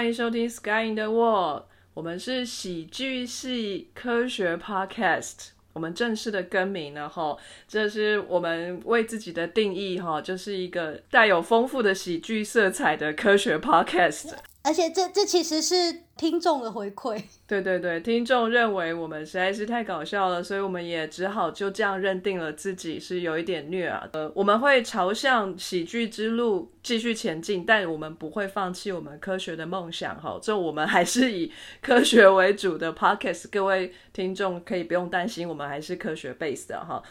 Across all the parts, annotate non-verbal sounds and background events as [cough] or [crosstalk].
欢迎收听《Sky in the World》，我们是喜剧系科学 Podcast，我们正式的更名了哈，这是我们为自己的定义哈，就是一个带有丰富的喜剧色彩的科学 Podcast。而且这这其实是听众的回馈，[laughs] 对对对，听众认为我们实在是太搞笑了，所以我们也只好就这样认定了自己是有一点虐啊。呃，我们会朝向喜剧之路继续前进，但我们不会放弃我们科学的梦想哈。这我们还是以科学为主的 podcast，各位听众可以不用担心，我们还是科学 base 的哈。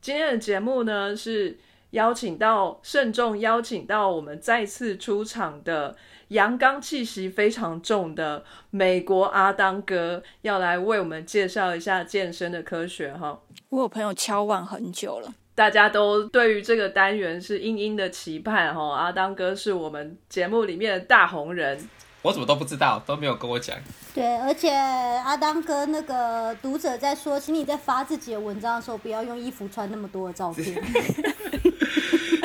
今天的节目呢是邀请到慎重邀请到我们再次出场的。阳刚气息非常重的美国阿当哥要来为我们介绍一下健身的科学哈。我有朋友敲碗很久了，大家都对于这个单元是殷殷的期盼哈。阿当哥是我们节目里面的大红人，我怎么都不知道，都没有跟我讲。对，而且阿当哥那个读者在说，请你在发自己的文章的时候，不要用衣服穿那么多的照片。[laughs]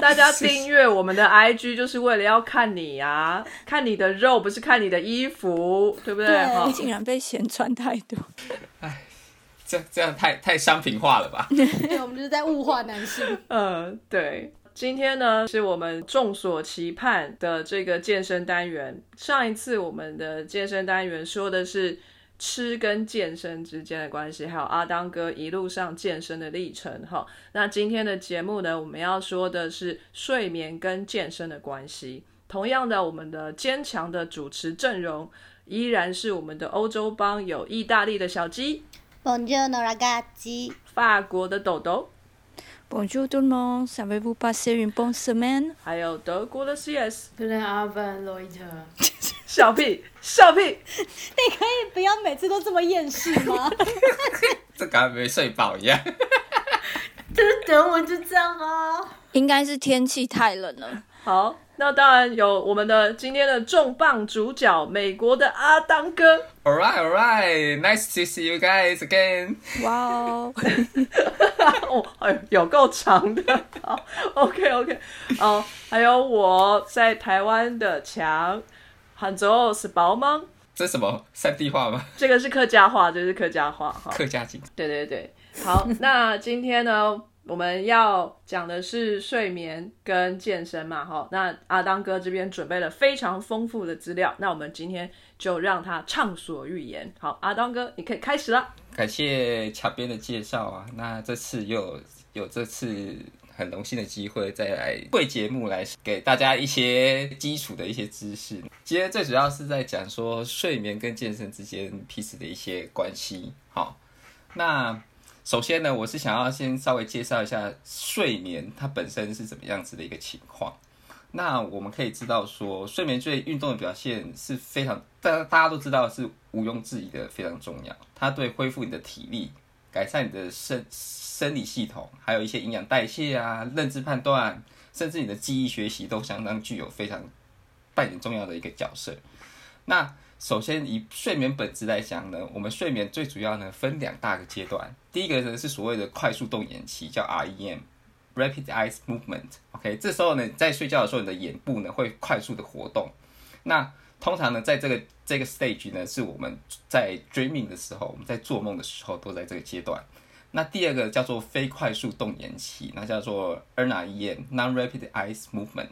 大家订阅我们的 IG 就是为了要看你啊，看你的肉，不是看你的衣服，对不对？对你竟然被嫌穿太多，哎，这这样太太商品化了吧？[laughs] 对，我们就是在物化男性。嗯，[laughs] 对。今天呢，是我们众所期盼的这个健身单元。上一次我们的健身单元说的是。吃跟健身之间的关系，还有阿当哥一路上健身的历程，哈。那今天的节目呢，我们要说的是睡眠跟健身的关系。同样的，我们的坚强的主持阵容依然是我们的欧洲帮，有意大利的小鸡，Bonjour ragazzi，法国的豆豆，Bonjour tout le monde，savez-vous passer une bonne semaine？还有德国的 CS，布莱阿文洛伊特。笑屁，笑屁！你可以不要每次都这么厌世吗？[laughs] 这刚没睡饱一样。这德文就这样啊。应该是天气太冷了。好，那当然有我们的今天的重磅主角，美国的阿当哥。All right, all right, nice to see you guys again. 哇哦，[laughs] 哦，哎，有够长的。[laughs] 好，OK, OK。哦，还有我在台湾的墙。杭州是包吗？这什么三地话吗？这个是客家话，这是客家话哈。客家景。对对对，好，那今天呢，我们要讲的是睡眠跟健身嘛，哈。那阿当哥这边准备了非常丰富的资料，那我们今天就让他畅所欲言。好，阿当哥，你可以开始了。感谢巧编的介绍啊，那这次又有这次。很荣幸的机会，再来会节目来给大家一些基础的一些知识。今天最主要是在讲说睡眠跟健身之间彼此的一些关系。好，那首先呢，我是想要先稍微介绍一下睡眠它本身是怎么样子的一个情况。那我们可以知道说，睡眠对运动的表现是非常，大大家都知道是毋庸置疑的非常重要。它对恢复你的体力、改善你的身。生理系统，还有一些营养代谢啊、认知判断，甚至你的记忆学习，都相当具有非常扮演重要的一个角色。那首先以睡眠本质来讲呢，我们睡眠最主要呢分两大个阶段。第一个呢是所谓的快速动眼期，叫 REM（Rapid eyes Movement）。OK，这时候呢在睡觉的时候，你的眼部呢会快速的活动。那通常呢在这个这个 stage 呢是我们在 dreaming 的时候，我们在做梦的时候都在这个阶段。那第二个叫做非快速动眼期，那叫做 NREM（Non-Rapid eyes Movement）。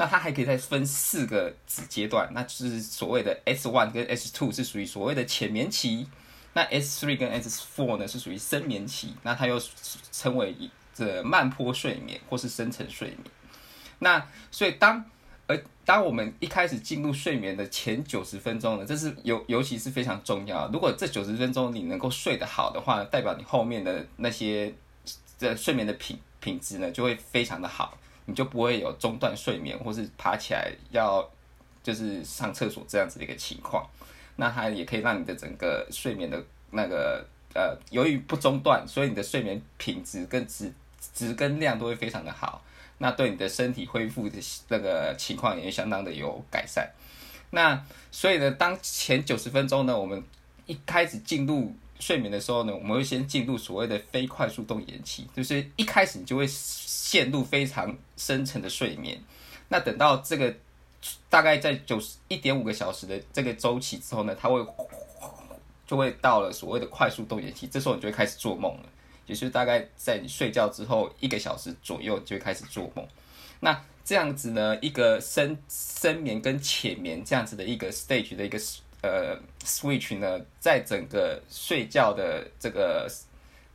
那它还可以再分四个子阶段，那就是所谓的 S one 跟 S two 是属于所谓的浅眠期，那 S three 跟 S four 呢是属于深眠期，那它又称为这慢坡睡眠或是深层睡眠。那所以当而当我们一开始进入睡眠的前九十分钟呢，这是尤尤其是非常重要。如果这九十分钟你能够睡得好的话，代表你后面的那些这睡眠的品品质呢就会非常的好，你就不会有中断睡眠或是爬起来要就是上厕所这样子的一个情况。那它也可以让你的整个睡眠的那个呃，由于不中断，所以你的睡眠品质跟质质跟量都会非常的好。那对你的身体恢复的那个情况也相当的有改善。那所以呢，当前九十分钟呢，我们一开始进入睡眠的时候呢，我们会先进入所谓的非快速动眼期，就是一开始你就会陷入非常深层的睡眠。那等到这个大概在九十一点五个小时的这个周期之后呢，它会就会到了所谓的快速动眼期，这时候你就会开始做梦了，也就是大概在你睡觉之后一个小时左右就会开始做梦。那这样子呢，一个深深眠跟浅眠这样子的一个 stage 的一个呃 switch 呢，在整个睡觉的这个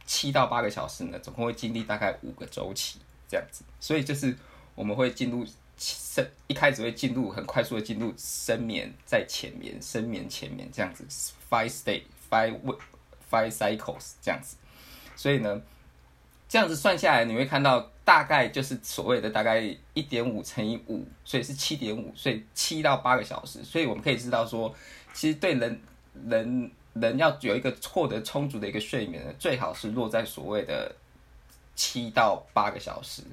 七到八个小时呢，总共会经历大概五个周期这样子，所以就是我们会进入深一开始会进入很快速的进入深眠，在浅眠，深眠浅眠这样子，five state five five cycles 这样子，所以呢，这样子算下来，你会看到大概就是所谓的大概一点五乘以五，所以是七点五，所以七到八个小时，所以我们可以知道说，其实对人人人要有一个获得充足的一个睡眠，最好是落在所谓的七到八个小时。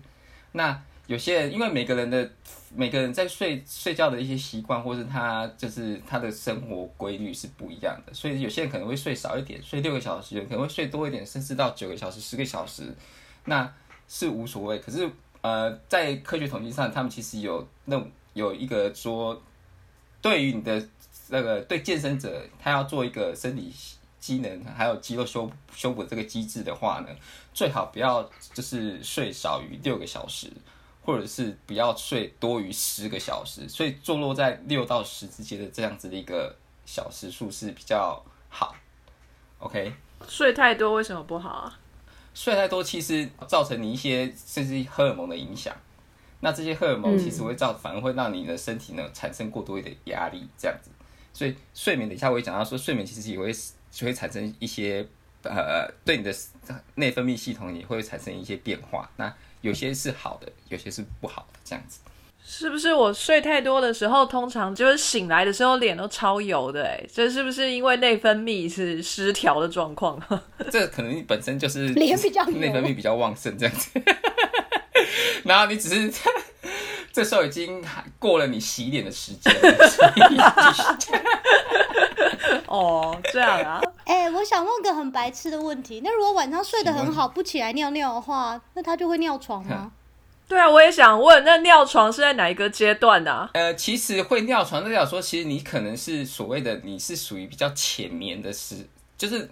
那有些人因为每个人的每个人在睡睡觉的一些习惯，或是他就是他的生活规律是不一样的，所以有些人可能会睡少一点，睡六个小时，有可能会睡多一点，甚至到九个小时、十个小时，那是无所谓。可是呃，在科学统计上，他们其实有那有一个说，对于你的那个对健身者，他要做一个身体机能还有肌肉修修补这个机制的话呢，最好不要就是睡少于六个小时。或者是不要睡多于十个小时，所以坐落在六到十之间的这样子的一个小时数是比较好。OK，睡太多为什么不好啊？睡太多其实造成你一些甚至荷尔蒙的影响，那这些荷尔蒙其实会造，反而会让你的身体呢产生过多一点压力，这样子。所以睡眠，等一下我会讲到说，睡眠其实也会就会产生一些呃，对你的内分泌系统也会产生一些变化。那有些是好的，有些是不好的，这样子。是不是我睡太多的时候，通常就是醒来的时候脸都超油的？哎，这是不是因为内分泌是失调的状况？[laughs] 这可能本身就是脸比较内分泌比较旺盛这样子，[laughs] 然后你只是这时候已经过了你洗脸的时间。[laughs] 哦，这样啊。哎，我想问个很白痴的问题，那如果晚上睡得很好，不起来尿尿的话，那他就会尿床吗？[laughs] 对啊，我也想问，那尿床是在哪一个阶段呢？呃，其实会尿床，代表说，其实你可能是所谓的你是属于比较浅眠的时，就是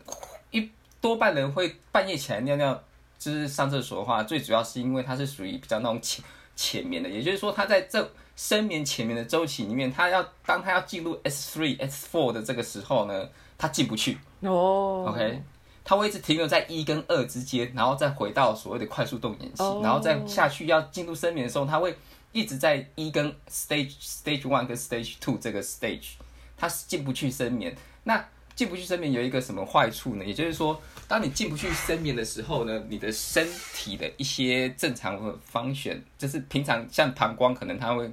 一多半人会半夜起来尿尿，就是上厕所的话，最主要是因为它是属于比较那种浅浅眠的，也就是说，它在这深眠浅眠的周期里面，它要当它要进入 S three S four 的这个时候呢，它进不去。哦，OK，它会一直停留在一跟二之间，然后再回到所谓的快速动眼期，然后再下去要进入深眠的时候，它会一直在一跟 stage stage one 跟 stage two 这个 stage，它是进不去深眠。那进不去深眠有一个什么坏处呢？也就是说，当你进不去深眠的时候呢，你的身体的一些正常的方选，就是平常像膀胱可能它会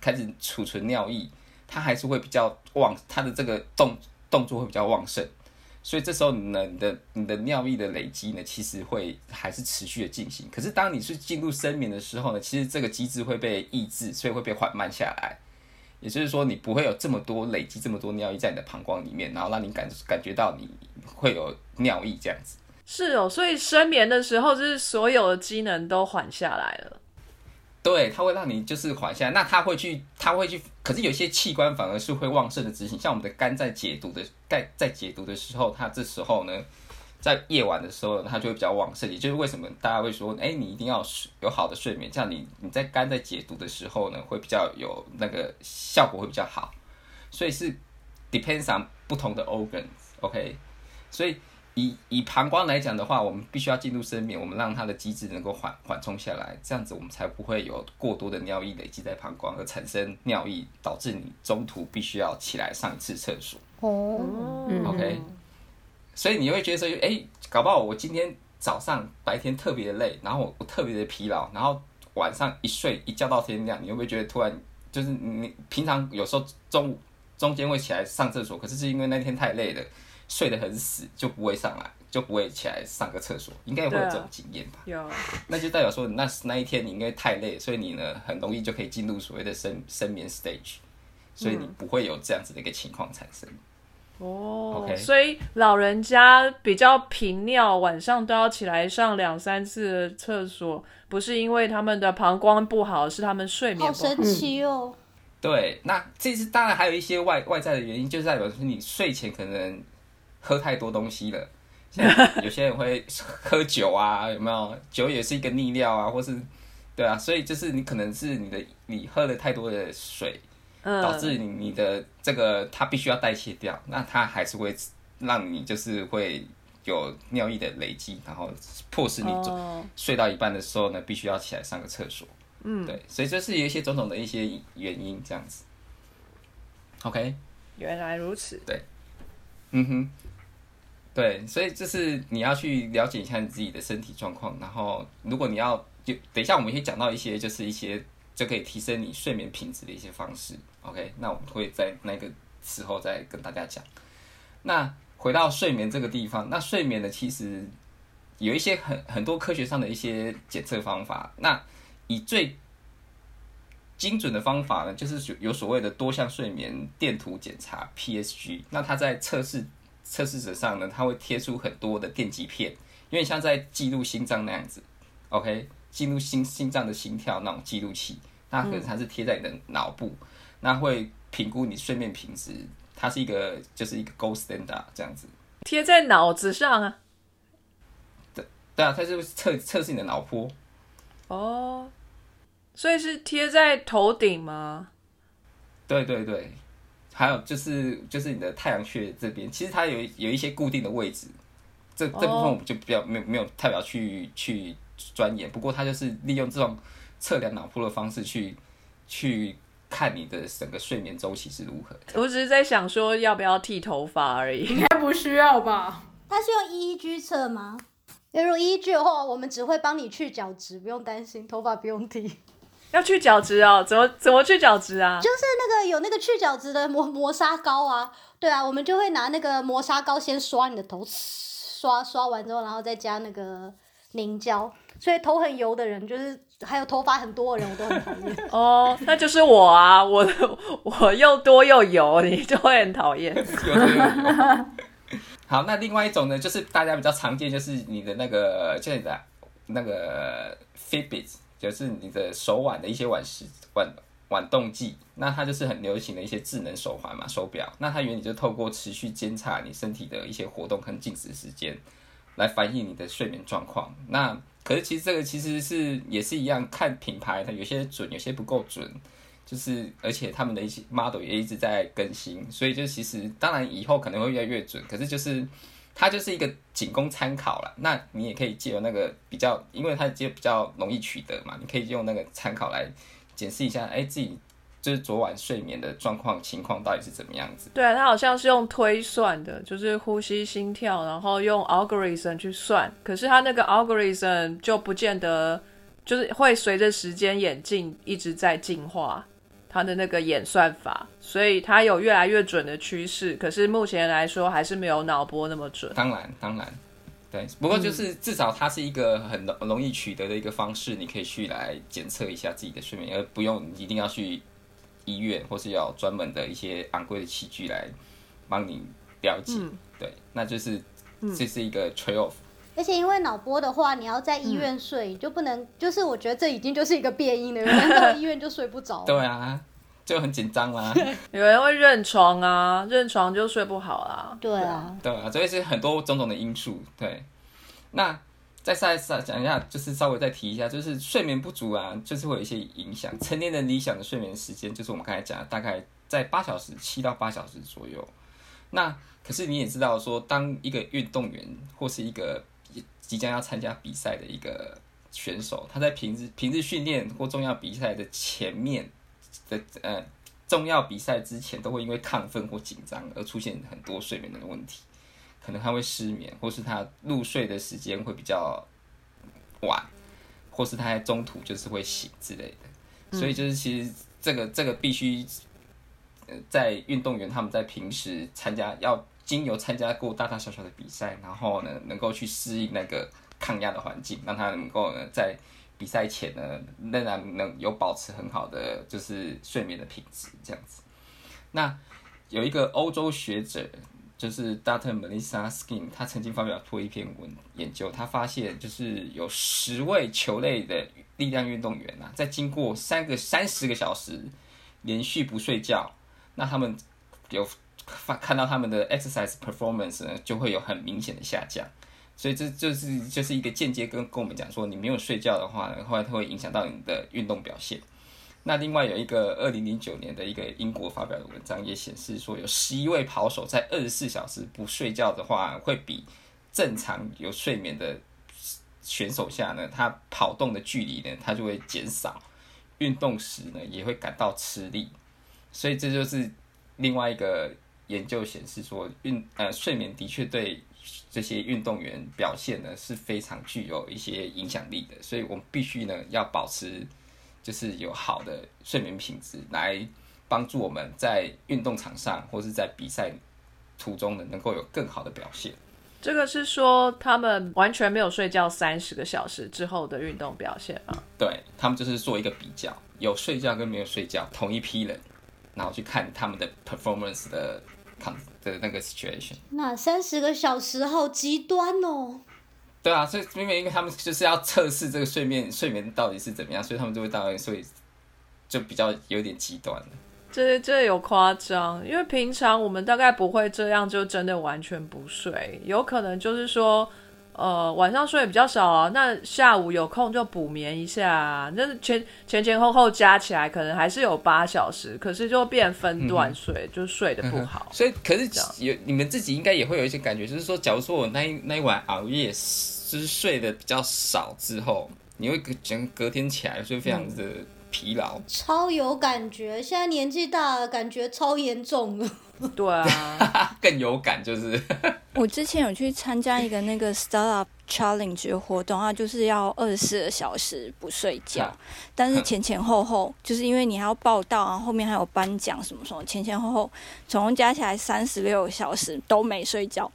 开始储存尿液，它还是会比较旺，它的这个动动作会比较旺盛。所以这时候呢，你的你的尿液的累积呢，其实会还是持续的进行。可是当你是进入深眠的时候呢，其实这个机制会被抑制，所以会被缓慢下来。也就是说，你不会有这么多累积这么多尿液在你的膀胱里面，然后让你感感觉到你会有尿意这样子。是哦，所以深眠的时候，就是所有的机能都缓下来了。对，它会让你就是缓下来，那它会去，它会去，可是有些器官反而是会旺盛的执行，像我们的肝在解毒的，在在解毒的时候，它这时候呢，在夜晚的时候，它就会比较旺盛。也就是为什么大家会说，哎，你一定要有好的睡眠，这样你你在肝在解毒的时候呢，会比较有那个效果会比较好。所以是 depends on 不同的 organs，OK，所以。以以膀胱来讲的话，我们必须要进入睡眠，我们让它的机制能够缓缓冲下来，这样子我们才不会有过多的尿液累积在膀胱而产生尿意，导致你中途必须要起来上一次厕所。哦，OK，所以你会觉得说，哎，搞不好我今天早上白天特别的累，然后我我特别的疲劳，然后晚上一睡一觉到天亮，你会不会觉得突然就是你平常有时候中午中间会起来上厕所，可是是因为那天太累了。睡得很死就不会上来，就不会起来上个厕所，应该会有这种经验吧？有，那就代表说，那那一天你应该太累，所以你呢很容易就可以进入所谓的深深眠 stage，所以你不会有这样子的一个情况产生。哦，OK，所以老人家比较频尿，晚上都要起来上两三次厕所，不是因为他们的膀胱不好，是他们睡眠不好。好神奇哦！对，那这是当然还有一些外外在的原因，就是代表说你睡前可能喝太多东西了。像有些人会喝酒啊，有没有？酒也是一个利尿啊，或是对啊，所以就是你可能是你的你喝了太多的水，嗯，导致你你的这个它必须要代谢掉，那它还是会让你就是会有尿液的累积，然后迫使你睡到一半的时候呢，必须要起来上个厕所。嗯，对，所以这是有一些种种的一些原因这样子。OK，原来如此。对嗯哼，对，所以就是你要去了解一下你自己的身体状况，然后如果你要就等一下我们会讲到一些就是一些就可以提升你睡眠品质的一些方式。OK，那我们会在那个时候再跟大家讲。那回到睡眠这个地方，那睡眠呢其实有一些很很多科学上的一些检测方法。那以最精准的方法呢，就是有所谓的多项睡眠电图检查 （PSG）。那它在测试测试者上呢，它会贴出很多的电极片，有点像在记录心脏那样子。OK，记录心心脏的心跳那种记录器，那可能它是贴在你的脑部，那会评估你睡眠品质。它是一个就是一个 gold standard 这样子。贴在脑子上啊。对对啊，它就是测测试你的脑波。哦，所以是贴在头顶吗？对对对，还有就是就是你的太阳穴这边，其实它有有一些固定的位置，这这部分我们就比较没有没有太表去去钻研。不过它就是利用这种测量脑波的方式去去看你的整个睡眠周期是如何的。我只是在想说要不要剃头发而已。应该不需要吧？它是用 EEG 测吗？如果 EEG 的话，我们只会帮你去角质，不用担心，头发不用剃。要去角质哦？怎么怎么去角质啊？就是那个有那个去角质的磨磨砂膏啊，对啊，我们就会拿那个磨砂膏先刷你的头，刷刷完之后，然后再加那个凝胶。所以头很油的人，就是还有头发很多的人，我都很讨厌。[laughs] 哦，那就是我啊，我我又多又油，你就会很讨厌。[laughs] [laughs] 好，那另外一种呢，就是大家比较常见，就是你的那个，就是你的那个 Fitbit，就是你的手腕的一些腕时腕腕动计。那它就是很流行的一些智能手环嘛，手表。那它原理就透过持续监察你身体的一些活动和静止时间，来反映你的睡眠状况。那可是其实这个其实是也是一样，看品牌它有些准，有些不够准。就是，而且他们的一些 model 也一直在更新，所以就其实当然以后可能会越来越准，可是就是它就是一个仅供参考了。那你也可以借由那个比较，因为它就比较容易取得嘛，你可以用那个参考来检视一下，哎，自己就是昨晚睡眠的状况情况到底是怎么样子。对啊，它好像是用推算的，就是呼吸、心跳，然后用 algorithm 去算。可是它那个 algorithm 就不见得，就是会随着时间演进一直在进化它的那个演算法，所以它有越来越准的趋势。可是目前来说，还是没有脑波那么准。当然，当然，对。不过就是至少它是一个很容容易取得的一个方式，你可以去来检测一下自己的睡眠，而不用一定要去医院或是要专门的一些昂贵的器具来帮你了解。对，那就是这是一个 trade off。而且因为脑波的话，你要在医院睡，你就不能，就是我觉得这已经就是一个变音了，有人到医院就睡不着。对啊，就很紧张啦。[laughs] 有人会认床啊，认床就睡不好啦。对啊，对啊，所以是很多种种的因素。对，那再再再讲一下，就是稍微再提一下，就是睡眠不足啊，就是会有一些影响。成年人理想的睡眠时间，就是我们刚才讲的，大概在八小时，七到八小时左右。那可是你也知道说，当一个运动员或是一个即将要参加比赛的一个选手，他在平日平日训练或重要比赛的前面的呃重要比赛之前，都会因为亢奋或紧张而出现很多睡眠的问题，可能他会失眠，或是他入睡的时间会比较晚，或是他在中途就是会醒之类的。所以就是其实这个这个必须呃在运动员他们在平时参加要经由参加过大大小小的比赛，然后呢能够去适应那个抗压的环境，让他能够呢在比赛前呢仍然能有保持很好的就是睡眠的品质这样子。那有一个欧洲学者就是 Dr. Melissa Skin，他曾经发表过一篇文研究，他发现就是有十位球类的力量运动员啊，在经过三个三十个小时连续不睡觉，那他们有发看到他们的 exercise performance 呢，就会有很明显的下降。所以这就是就是一个间接跟跟我们讲说，你没有睡觉的话呢，后来它会影响到你的运动表现。那另外有一个二零零九年的一个英国发表的文章也显示说，有十一位跑手在二十四小时不睡觉的话，会比正常有睡眠的选手下呢，他跑动的距离呢，他就会减少，运动时呢也会感到吃力。所以这就是另外一个研究显示说，运呃睡眠的确对这些运动员表现呢是非常具有一些影响力的。所以我们必须呢要保持。就是有好的睡眠品质，来帮助我们在运动场上或是在比赛途中呢，能够有更好的表现。这个是说他们完全没有睡觉三十个小时之后的运动表现吗？对他们就是做一个比较，有睡觉跟没有睡觉同一批人，然后去看他们的 performance 的的那个 situation。那三十个小时好极端哦。对啊，所以明明因为他们就是要测试这个睡眠睡眠到底是怎么样，所以他们就会当然所以就比较有点极端这这有夸张，因为平常我们大概不会这样，就真的完全不睡，有可能就是说。呃，晚上睡比较少啊，那下午有空就补眠一下。那前前前后后加起来可能还是有八小时，可是就变分段睡，就睡得不好。所以，可是有你们自己应该也会有一些感觉，就是说，假如说我那一那一晚熬夜，就是睡得比较少之后，你会隔隔天起来就非常的疲劳，超有感觉。现在年纪大了，感觉超严重了。对啊，[laughs] 更有感就是。[laughs] 我之前有去参加一个那个 startup challenge 活动啊，就是要二十四个小时不睡觉，但是前前后后就是因为你还要报道啊，后面还有颁奖什么什么，前前后后总共加起来三十六个小时都没睡觉。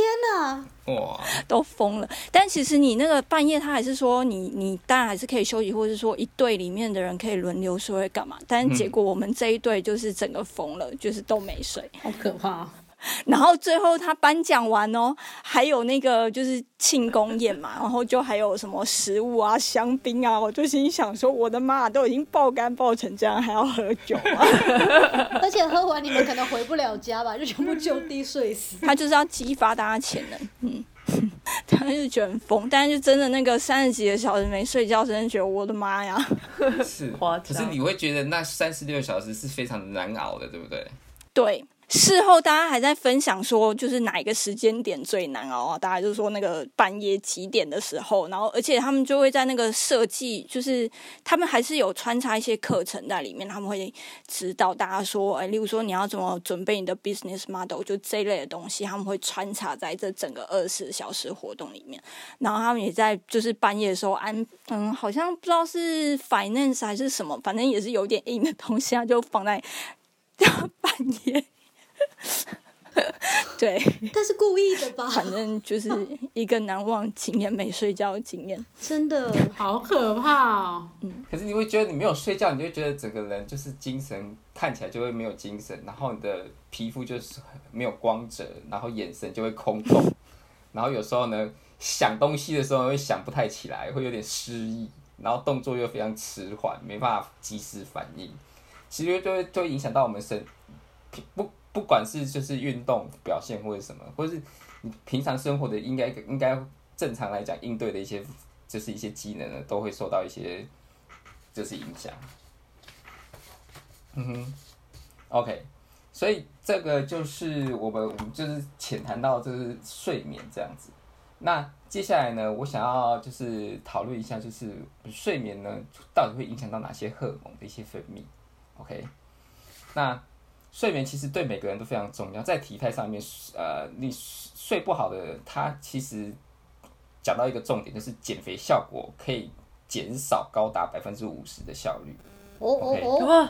天哪！哇，都疯了。但其实你那个半夜，他还是说你你当然还是可以休息，或者是说一队里面的人可以轮流睡，会干嘛？但结果我们这一队就是整个疯了，就是都没睡，好可怕。[laughs] 然后最后他颁奖完哦，还有那个就是庆功宴嘛，然后就还有什么食物啊、香槟啊，我就心想说，我的妈，都已经爆肝爆成这样，还要喝酒啊！[laughs] 而且喝完你们可能回不了家吧，就全部就地睡死。他就是要激发大家潜能，嗯，[laughs] 他就觉得很疯，但是就真的那个三十几个小时没睡觉，真的觉得我的妈呀！是，可是你会觉得那三十六小时是非常难熬的，对不对？对。事后大家还在分享说，就是哪一个时间点最难熬啊？大家就说那个半夜几点的时候，然后而且他们就会在那个设计，就是他们还是有穿插一些课程在里面，他们会指导大家说，哎，例如说你要怎么准备你的 business model，就这一类的东西，他们会穿插在这整个二十小时活动里面。然后他们也在就是半夜的时候安，嗯，好像不知道是 finance 还是什么，反正也是有点硬的东西，就放在 [laughs] 半夜。[laughs] 对，但是故意的吧？反正就是一个难忘经验，没睡觉的经验，真的好可怕哦。嗯，可是你会觉得你没有睡觉，你就觉得整个人就是精神看起来就会没有精神，然后你的皮肤就是没有光泽，然后眼神就会空洞，[laughs] 然后有时候呢想东西的时候会想不太起来，会有点失忆，然后动作又非常迟缓，没办法及时反应，其实就会就会影响到我们身不。不管是就是运动表现或者什么，或者是你平常生活的应该应该正常来讲应对的一些就是一些机能呢，都会受到一些就是影响。嗯哼，OK，所以这个就是我们我们就是浅谈到就是睡眠这样子。那接下来呢，我想要就是讨论一下，就是睡眠呢到底会影响到哪些荷尔蒙的一些分泌？OK，那。睡眠其实对每个人都非常重要，在体态上面，呃，你睡不好的，他其实讲到一个重点，就是减肥效果可以减少高达百分之五十的效率。哦哦哦，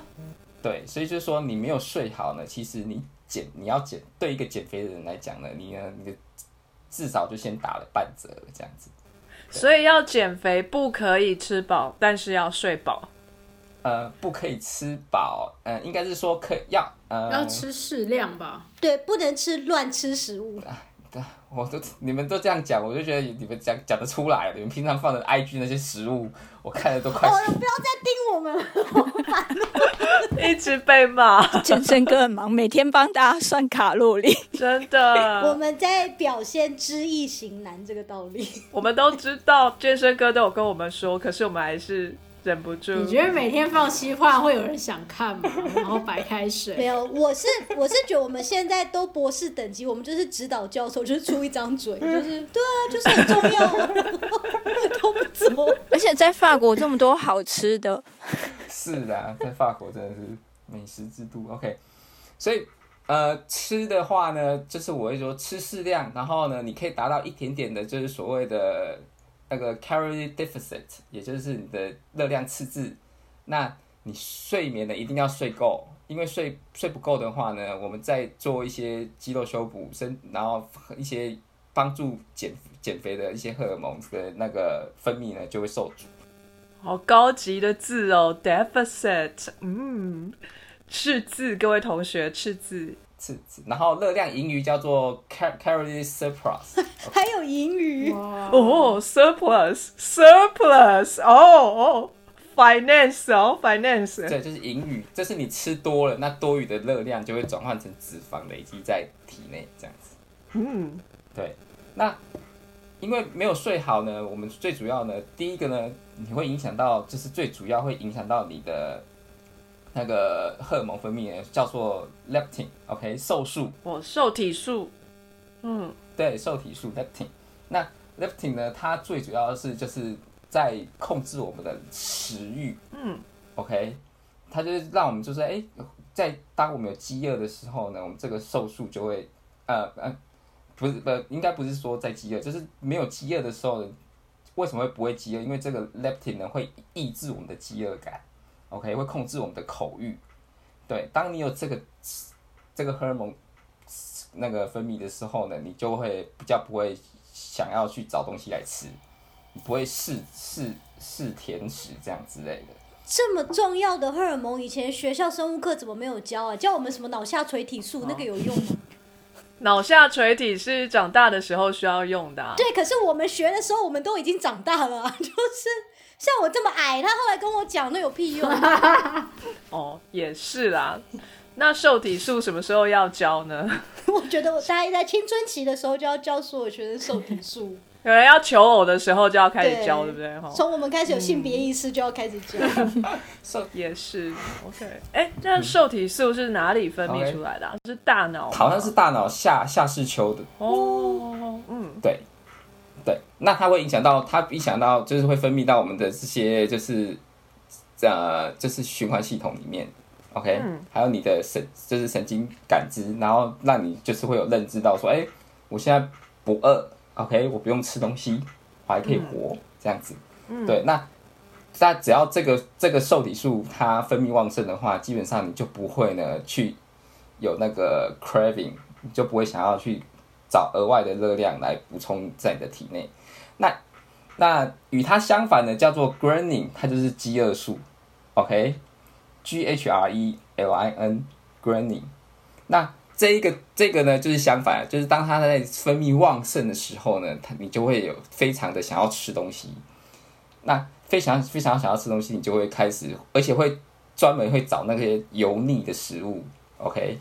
对，所以就是说你没有睡好呢，其实你减你要减，对一个减肥的人来讲呢，你呢你的至少就先打了半折这样子。所以要减肥不可以吃饱，但是要睡饱。呃，不可以吃饱，呃，应该是说可要，呃，要吃适量吧。对，不能吃乱吃食物。对，我都你们都这样讲，我就觉得你们讲讲得出来。你们平常放的 IG 那些食物，我看的都快。哦，不要再盯我们了，一 [laughs] 一直被骂，健身哥很忙，每天帮大家算卡路里。真的 [laughs] 我的，们在表现知易行难这个道理。我们都知道健身哥都有跟我们说，可是我们还是忍不住。你觉得每天放西化会有人想看吗？[laughs] 然后白开水没水，有，我是我是觉得我们现在都博士等级，我们就是指导教授，就是出一张嘴，就是对啊，就是很重要啊，都不做。而且在法国这么多好吃的，[laughs] 是的啊，在法国真的是美食之都。OK，所以呃，吃的话呢，就是我会说吃适量，然后呢，你可以达到一点点的，就是所谓的那个 calorie deficit，也就是你的热量赤字。那你睡眠呢，一定要睡够，因为睡睡不够的话呢，我们在做一些肌肉修补身，然后一些帮助减减肥的一些荷尔蒙的那个分泌呢，就会受阻。好高级的字哦，deficit，嗯，赤字，各位同学，赤字，赤字，然后热量盈余叫做 cal calorie surplus。[laughs] 还有盈余，哇，哦，surplus，surplus，哦哦，finance 哦，finance，对，就是盈余，这是你吃多了，那多余的热量就会转换成脂肪累积在体内，这样子。嗯，对，那因为没有睡好呢，我们最主要呢，第一个呢，你会影响到，就是最主要会影响到你的那个荷尔蒙分泌呢，叫做 leptin，OK，、瘦素。我瘦体素，嗯，对，瘦体素 leptin。那 leptin 呢，它最主要的是就是在控制我们的食欲。嗯，OK，它就是让我们就是哎、在当我们有饥饿的时候呢，我们这个瘦素就会呃呃，不是不应该不是说在饥饿，就是没有饥饿的时候，为什么会不会饥饿？因为这个 leptin 呢会抑制我们的饥饿感，OK，会控制我们的口欲。对，当你有这个这个荷尔蒙那个分泌的时候呢，你就会比较不会想要去找东西来吃，你不会试试试甜食这样之类的。这么重要的荷尔蒙，以前学校生物课怎么没有教啊？教我们什么脑下垂体素，那个有用吗？脑下垂体是长大的时候需要用的、啊，对，可是我们学的时候，我们都已经长大了、啊，就是像我这么矮，他后来跟我讲，那有屁用？[laughs] 哦，也是啦。那受体素什么时候要教呢？[laughs] 我觉得我大概在青春期的时候就要教所有学生受体素，有人要求偶的时候就要开始教，对不对？哈，从我们开始有性别意识就要开始教。受 [laughs] 也是 OK。哎，那受体素是哪里分泌出来的、啊？是大脑？好像是大脑下下视丘的，哦，嗯，对，对，那它会影响到它影响到就是会分泌到我们的这些就是呃就是循环系统里面，OK，、嗯。还有你的神就是神经感知，然后让你就是会有认知到说，哎、我现在不饿，OK，我不用吃东西，我还可以活、这样子，对，那。那只要这个这个受体素它分泌旺盛的话，基本上你就不会呢去有那个 craving，你就不会想要去找额外的热量来补充在你的体内。那那与它相反的叫做 ghrelin，它就是饥饿素，OK，G H R E L I N ghrelin。那这一个这个呢就是相反，就是当它在分泌旺盛的时候呢，它你就会有非常的想要吃东西。那非常非常想要吃东西，你就会开始，而且会专门会找那些油腻的食物，OK。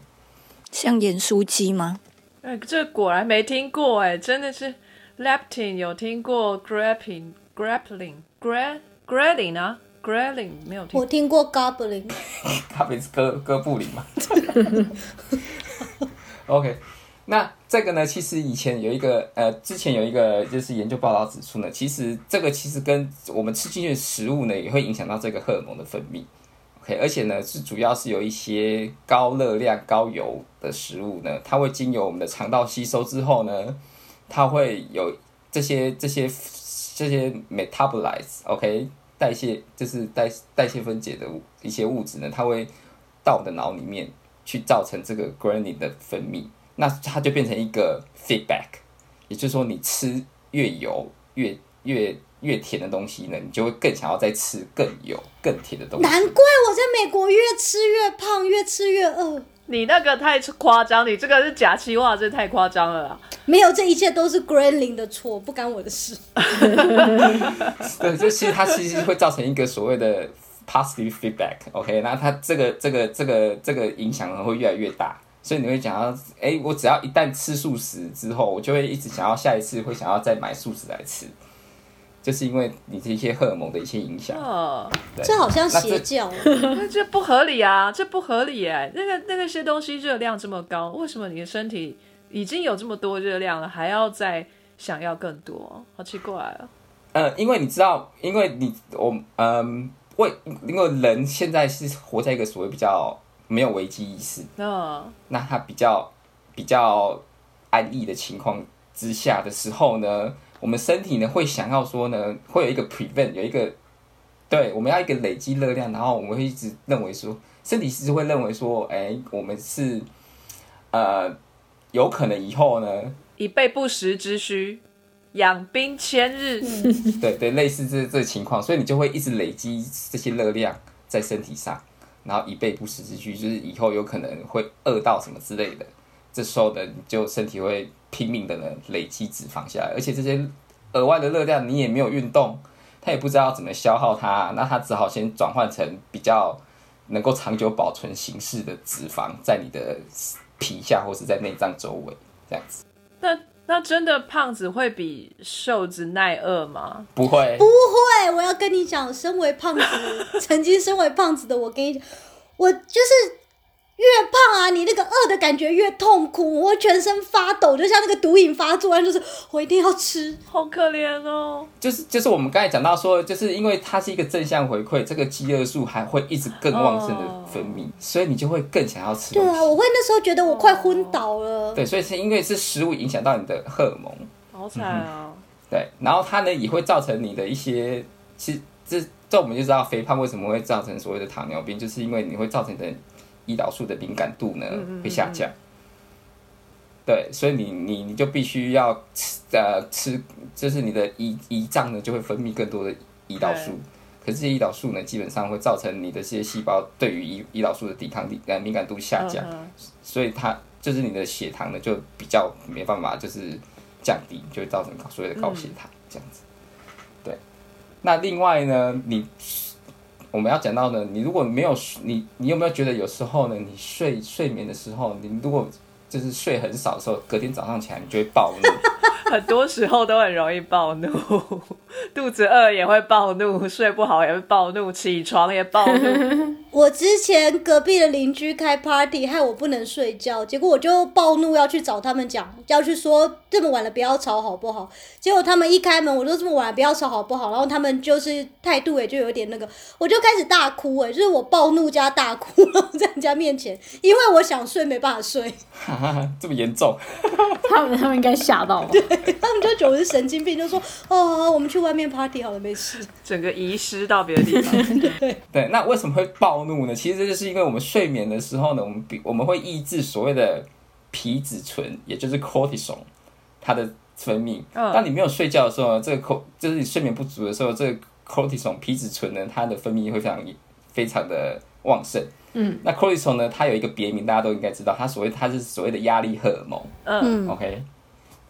像盐酥鸡吗？哎，这果然没听过哎，真的是 leptin 有听过 grappling grappling gra grelin 啊 grelin 没有听我听过 Goblin，它 [laughs] 不是哥哥布林嘛？[laughs] OK，那这个呢，其实以前有一个呃，之前有一个就是研究报道指出呢，其实这个其实跟我们吃进去的食物呢，也会影响到这个荷尔蒙的分泌。而且呢，是主要是有一些高热量、高油的食物呢，它会经由我们的肠道吸收之后呢，它会有这些这些这些 metabolites，OK，、代谢就是代代谢分解的物一些物质呢，它会到我们的脑里面去造成这个 g r a n i n 的分泌，那它就变成一个 feedback，也就是说，你吃越油越越越甜的东西呢，你就会更想要再吃更油更甜的东西。难怪我在美国越吃越胖，越吃越饿。你那个太夸张，你这个是假期望，这太夸张了啦。没有，这一切都是 Gremlin 的错，不干我的事。[laughs] 对，就其实它其实会造成一个所谓的 positive feedback，OK，、那它这个这个这个这个影响呢会越来越大，所以你会想要，哎、我只要一旦吃素食之后，我就会一直想要下一次会想要再买素食来吃，就是因为你这些荷尔蒙的一些影响。哦，这好像邪教。[laughs] 那这不合理啊，这不合理哎！那个那个些东西热量这么高，为什么你的身体已经有这么多热量了，还要再想要更多？好奇怪啊！呃，因为你知道，因为你我嗯，为因为人现在是活在一个所谓比较没有危机意识，那那他比较比较安逸的情况之下的时候呢，我们身体呢会想要说呢，会有一个 prevent，有一个对，我们要一个累积热量，然后我们会一直认为说，身体是会认为说，哎，我们是呃，有可能以后呢，以备不时之需，养兵千日。[laughs] 对对，类似这这情况，所以你就会一直累积这些热量在身体上，然后以备不时之需，就是以后有可能会饿到什么之类的。这时候呢，你就身体会拼命的呢累积脂肪下来，而且这些额外的热量你也没有运动，他也不知道怎么消耗它，那他只好先转换成比较能够长久保存形式的脂肪，在你的皮下或是在内脏周围这样子。那那真的胖子会比瘦子耐饿吗？不会，不会，我要跟你讲，身为胖子，[laughs] 曾经身为胖子的我，跟你讲，我就是越胖啊，你那个饿的感觉越痛苦，我会全身发抖，就像那个毒瘾发作一样，就是我一定要吃。好可怜哦！就是就是我们刚才讲到说，就是因为它是一个正向回馈，这个饥饿素还会一直更旺盛的分泌，所以你就会更想要吃。对啊，我会那时候觉得我快昏倒了。对，所以是因为是食物影响到你的荷尔蒙，好惨啊！对，然后它呢也会造成你的一些，其实这这我们就知道肥胖为什么会造成所谓的糖尿病，就是因为你会造成的胰岛素的敏感度呢会下降。对，所以你你你就必须要吃呃吃，就是你的胰胰脏呢就会分泌更多的胰岛素，可是胰岛素呢基本上会造成你的这些细胞对于胰胰岛素的抵抗力呃敏感度下降，嗯所以它就是你的血糖呢就比较没办法就是降低，就会造成所谓的高血糖、这样子。对，那另外呢，你我们要讲到呢，你如果没有你你有没有觉得有时候呢，你睡睡眠的时候，你如果就是睡很少的时候，隔天早上起来你就会暴怒。[laughs] 很多时候都很容易暴怒，[laughs] 肚子饿也会暴怒，睡不好也会暴怒，起床也暴怒。[laughs] 我之前隔壁的邻居开 party，害我不能睡觉，结果我就暴怒要去找他们讲，要去说这么晚了不要吵好不好？结果他们一开门，我说这么晚了不要吵好不好？然后他们就是态度也就有点那个，我就开始大哭哎、就是我暴怒加大哭，在人家面前，因为我想睡没办法睡，哈哈哈，这么严重？[laughs] 他们他们应该吓到吧？他们就觉得我是神经病，就说哦，我们去外面 party 好了，没事。整个遗失到别的地方。[laughs] 对对，那为什么会暴怒呢？其实这就是因为我们睡眠的时候呢，我们比我们会抑制所谓的皮质醇，也就是 cortisol 它的分泌。嗯当你没有睡觉的时候呢，这个 co 就是你睡眠不足的时候，这个 cortisol 皮质醇呢，它的分泌会非常非常的旺盛。嗯，那 cortisol 呢，它有一个别名，大家都应该知道，它所谓它是所谓的压力荷尔蒙。嗯，OK，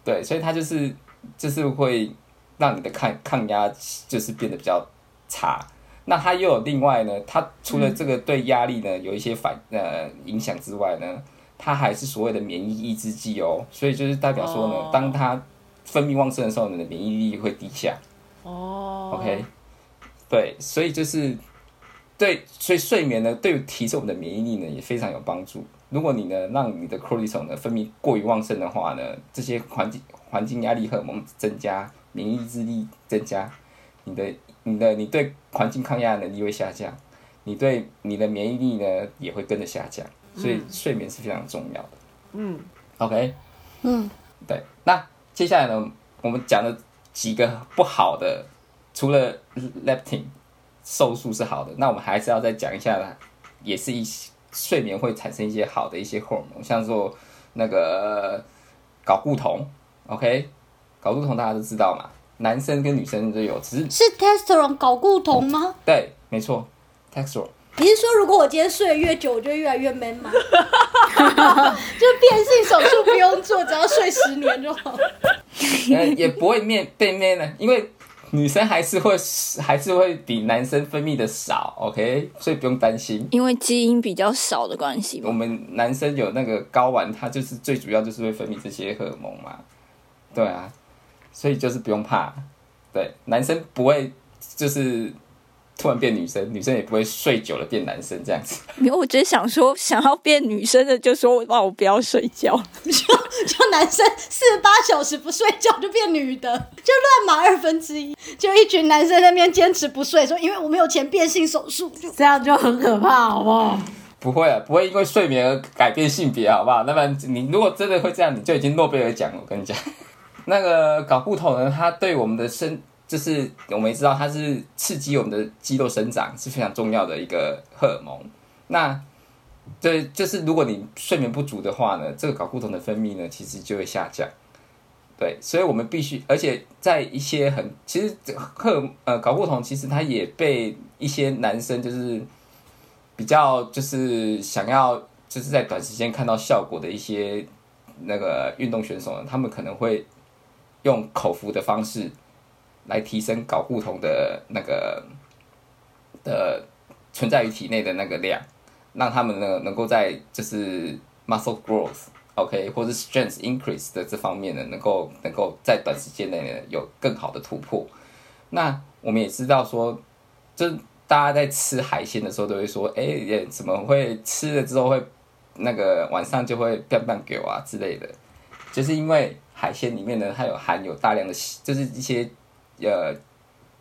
对，所以它就是就是会让你的抗抗压就是变得比较差。那它又有另外呢，它除了这个对压力呢有一些反呃影响之外呢，它还是所谓的免疫抑制剂哦。所以就是代表说呢，哦当它分泌旺盛的时候，你的免疫力会低下。哦 OK，对，所以就是对，所以睡眠呢，对于提升我们的免疫力呢也非常有帮助。如果你呢让你的 cortisol 呢分泌过于旺盛的话呢，这些环境环境压力荷尔蒙增加，免疫力力增加，你的你的你对环境抗压的能力会下降，你对你的免疫力呢也会跟着下降，所以睡眠是非常重要的。嗯，OK，嗯，对，那接下来呢，我们讲的几个不好的，除了 leptin 瘦素是好的，那我们还是要再讲一下，也是一些睡眠会产生一些好的一些荷尔蒙，像说那个睾固酮，OK，睾固酮大家都知道嘛，男生跟女生都有，只是是 testosterone 睾固酮吗？对，没错，testosterone 你是说如果我今天睡得越久，我就越来越 man 吗？[laughs] 就变性手术不用做，只要睡十年就好。[laughs] 呃，也不会面被面呢，因为女生还是会还是会比男生分泌的少，OK，所以不用担心。因为基因比较少的关系我嘛。们男生有那个睾丸，它就是最主要就是会分泌这些荷尔蒙嘛，对啊，所以就是不用怕，对，男生不会就是突然变女生，女生也不会睡久了变男生这样子。没有，我只是想说，[laughs] 想要变女生的就说让我不要睡觉。就 [laughs] 男生四十八小时不睡觉就变女的，就乱码二分之一，就一群男生在那边坚持不睡，说因为我没有钱变性手术，就这样就很可怕，好不好？不会啊，不会因为睡眠而改变性别，好不好？那么你如果真的会这样，你就已经诺贝尔奖了。我跟你讲，那个搞不同呢，他对我们的身，就是我们也知道它是刺激我们的肌肉生长是非常重要的一个荷尔蒙。那对，就是如果你睡眠不足的话呢，这个睾固酮的分泌呢，其实就会下降。对，所以我们必须，而且在一些很，其实这荷呃睾固酮其实它也被一些男生就是比较就是想要就是在短时间看到效果的一些那个运动选手呢，他们可能会用口服的方式来提升睾固酮的那个的存在于体内的那个量，让他们呢能够在就是 muscle growth。OK，或是 strength increase 的这方面呢，能够能够在短时间内呢有更好的突破。那我们也知道说，就大家在吃海鲜的时候都会说，哎、怎么会吃了之后会那个晚上就会变变狗啊之类的，就是因为海鲜里面呢它有含有大量的，就是一些呃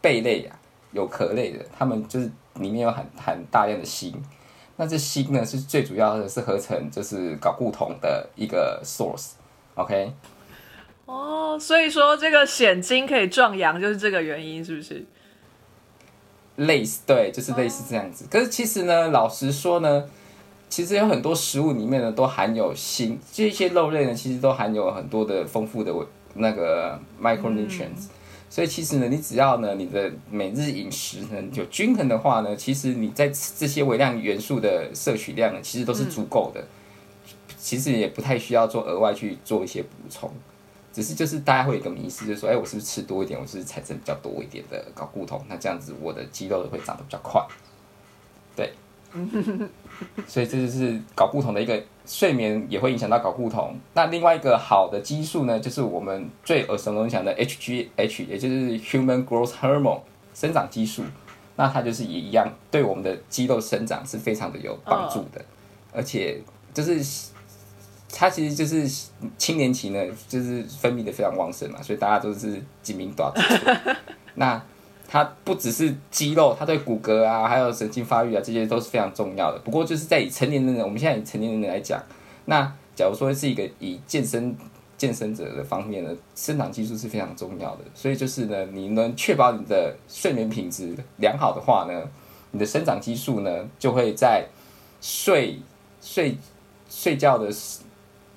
贝类啊、有壳类的，它们就是里面有很很大量的锌。那这锌呢是最主要的是合成就是搞固酮的一个 source，OK？、哦，所以说这个显金可以壮阳，就是这个原因，是不是？类似对，就是类似这样子。可是其实呢，老实说呢，其实有很多食物里面呢都含有锌，这些肉类呢其实都含有很多的丰富的那个 micronutrients。所以其实呢，你只要呢你的每日饮食呢有均衡的话呢，其实你在这些微量元素的摄取量呢，其实都是足够的。其实也不太需要做额外去做一些补充。只是就是大家会有一个迷思，就是说，哎、我是不是吃多一点，我是不是产生比较多一点的睾固酮？那这样子我的肌肉会长得比较快。对，所以这就是搞不同的一个睡眠也会影响到搞不同。那另外一个好的激素呢，就是我们最耳熟能详的 HGH，也就是 Human Growth Hormone 生长激素。那它就是也一样，对我们的肌肉生长是非常的有帮助的，而且就是它其实就是青年期呢，就是分泌的非常旺盛嘛，所以大家都是精明短。[laughs] 那它不只是肌肉，它对骨骼啊，还有神经发育啊，这些都是非常重要的。不过就是在以成年人，我们现在以成年人来讲，那假如说是一个以健身健身者的方面呢，生长激素是非常重要的。所以就是呢，你能确保你的睡眠品质良好的话呢，你的生长激素呢就会在睡睡睡觉的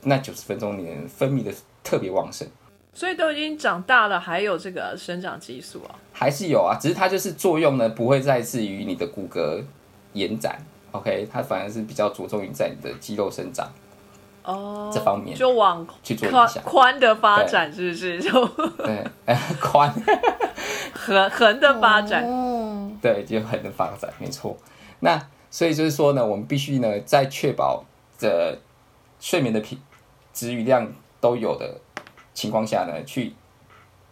那九十分钟里面分泌的特别旺盛。所以都已经长大了，还有这个生长激素啊？还是有啊，只是它就是作用呢，不会再至于你的骨骼延展，OK，它反而是比较着重于在你的肌肉生长哦，这方面就往去做影宽。宽的发展，是不是？就对，[laughs] 呃 [laughs] 宽，横横的发展。哦，对，就横的发展，没错。那所以就是说呢，我们必须呢，在确保这睡眠的品质与量都有的情况下呢，去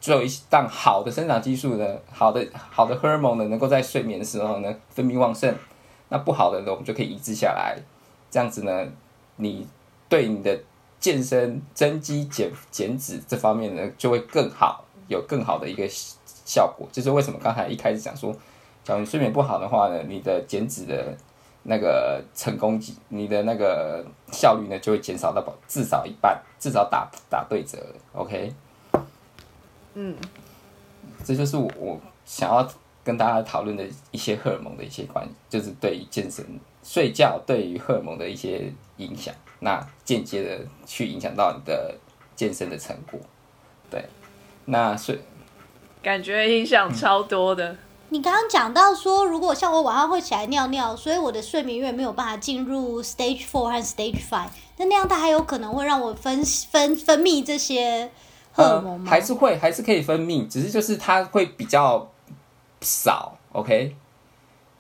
做一让好的生长激素呢，好的好的荷尔蒙呢，能够在睡眠的时候呢分泌旺盛。那不好的呢，我们就可以抑制下来。这样子呢，你对你的健身、增肌、减减脂这方面呢，就会更好，有更好的一个效果。就是为什么刚才一开始讲说，假如你睡眠不好的话呢，你的减脂的那个成功机，你的那个效率呢，就会减少到至少一半，至少打打对折。OK，嗯，这就是我我想要跟大家讨论的一些荷尔蒙的一些关系，就是对于健身、睡觉对于荷尔蒙的一些影响，那间接的去影响到你的健身的成果。对，那睡感觉影响超多的。你刚刚讲到说，如果像我晚上会起来尿尿，所以我的睡眠月没有办法进入 stage four 和 stage five，那那样它还有可能会让我分分分泌这些荷尔蒙吗？还是会还是可以分泌，只是就是它会比较少，OK，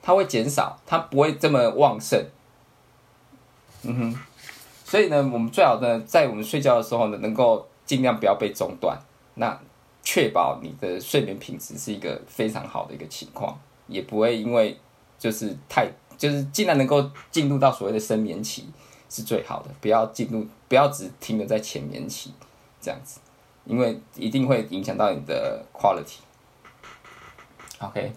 它会减少，它不会这么旺盛。嗯哼，所以呢，我们最好呢，在我们睡觉的时候呢，能够尽量不要被中断，那确保你的睡眠品质是一个非常好的一个情况，也不会因为就是太就是尽量能够进入到所谓的深眠期是最好的，不要进入不要只停留在浅眠期这样子，因为一定会影响到你的 quality。OK，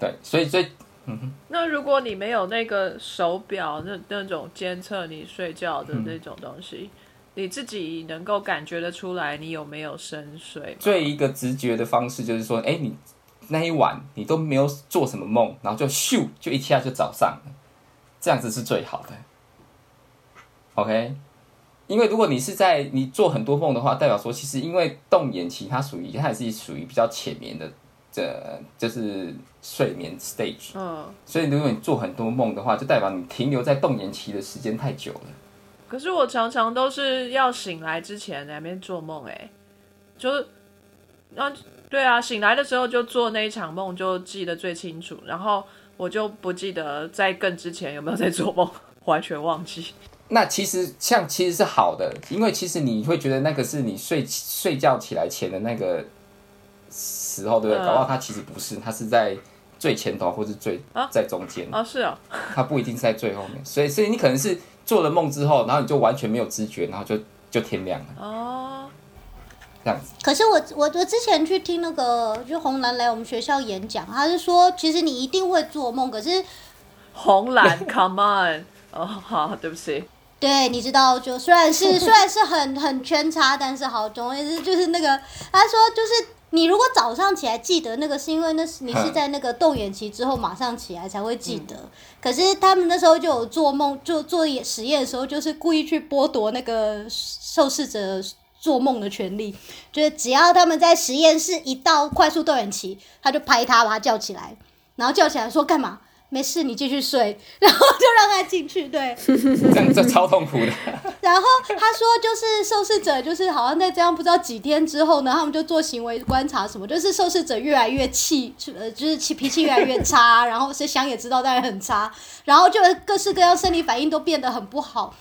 对，所以最嗯哼那如果你没有那个手表那那种监测你睡觉的那种东西，你自己能够感觉得出来你有没有深睡？最一个直觉的方式就是说，哎、你那一晚你都没有做什么梦，然后就咻就一下就早上了，这样子是最好的。OK，因为如果你是在你做很多梦的话，代表说其实因为动眼期它属于它也是属于比较浅眠的，这就是睡眠 stage，嗯，所以如果你做很多梦的话，就代表你停留在动眼期的时间太久了。可是我常常都是要醒来之前在那边做梦，哎，就是，啊，对啊，醒来的时候就做那一场梦，就记得最清楚，然后我就不记得在更之前有没有在做梦，完全忘记。那其实像其实是好的，因为其实你会觉得那个是你睡睡觉起来前的那个时候，对不对？嗯搞不好它其实不是，它是在最前头或是最啊在中间，啊，是哦，它不一定是在最后面。所以，所以你可能是做了梦之后，然后你就完全没有知觉，然后就就天亮了，哦，这样子。可是我我我之前去听那个，就红蓝来我们学校演讲，他是说，其实你一定会做梦，可是红蓝，[laughs] Come on，哦，好，对不起，对，你知道，就虽然是虽然是很很圈差，但是好，总而言之就是那个，他说就是你如果早上起来记得那个，是因为那是你是在那个动眼期之后马上起来才会记得。可是他们那时候就有做梦，就做也实验的时候，就是故意去剥夺那个受试者做梦的权利，就是只要他们在实验室一到快速动眼期，他就拍他把他叫起来，然后叫起来说干嘛？没事，你继续睡，[laughs] 然后就让他进去，对。[laughs] 这样这超痛苦的。[laughs] 然后他说，就是受试者，就是好像在这样不知道几天之后呢，他们就做行为观察什么，就是受试者越来越气，呃，就是气脾气越来越差，然后是想也知道当然很差，然后就各式各样生理反应都变得很不好，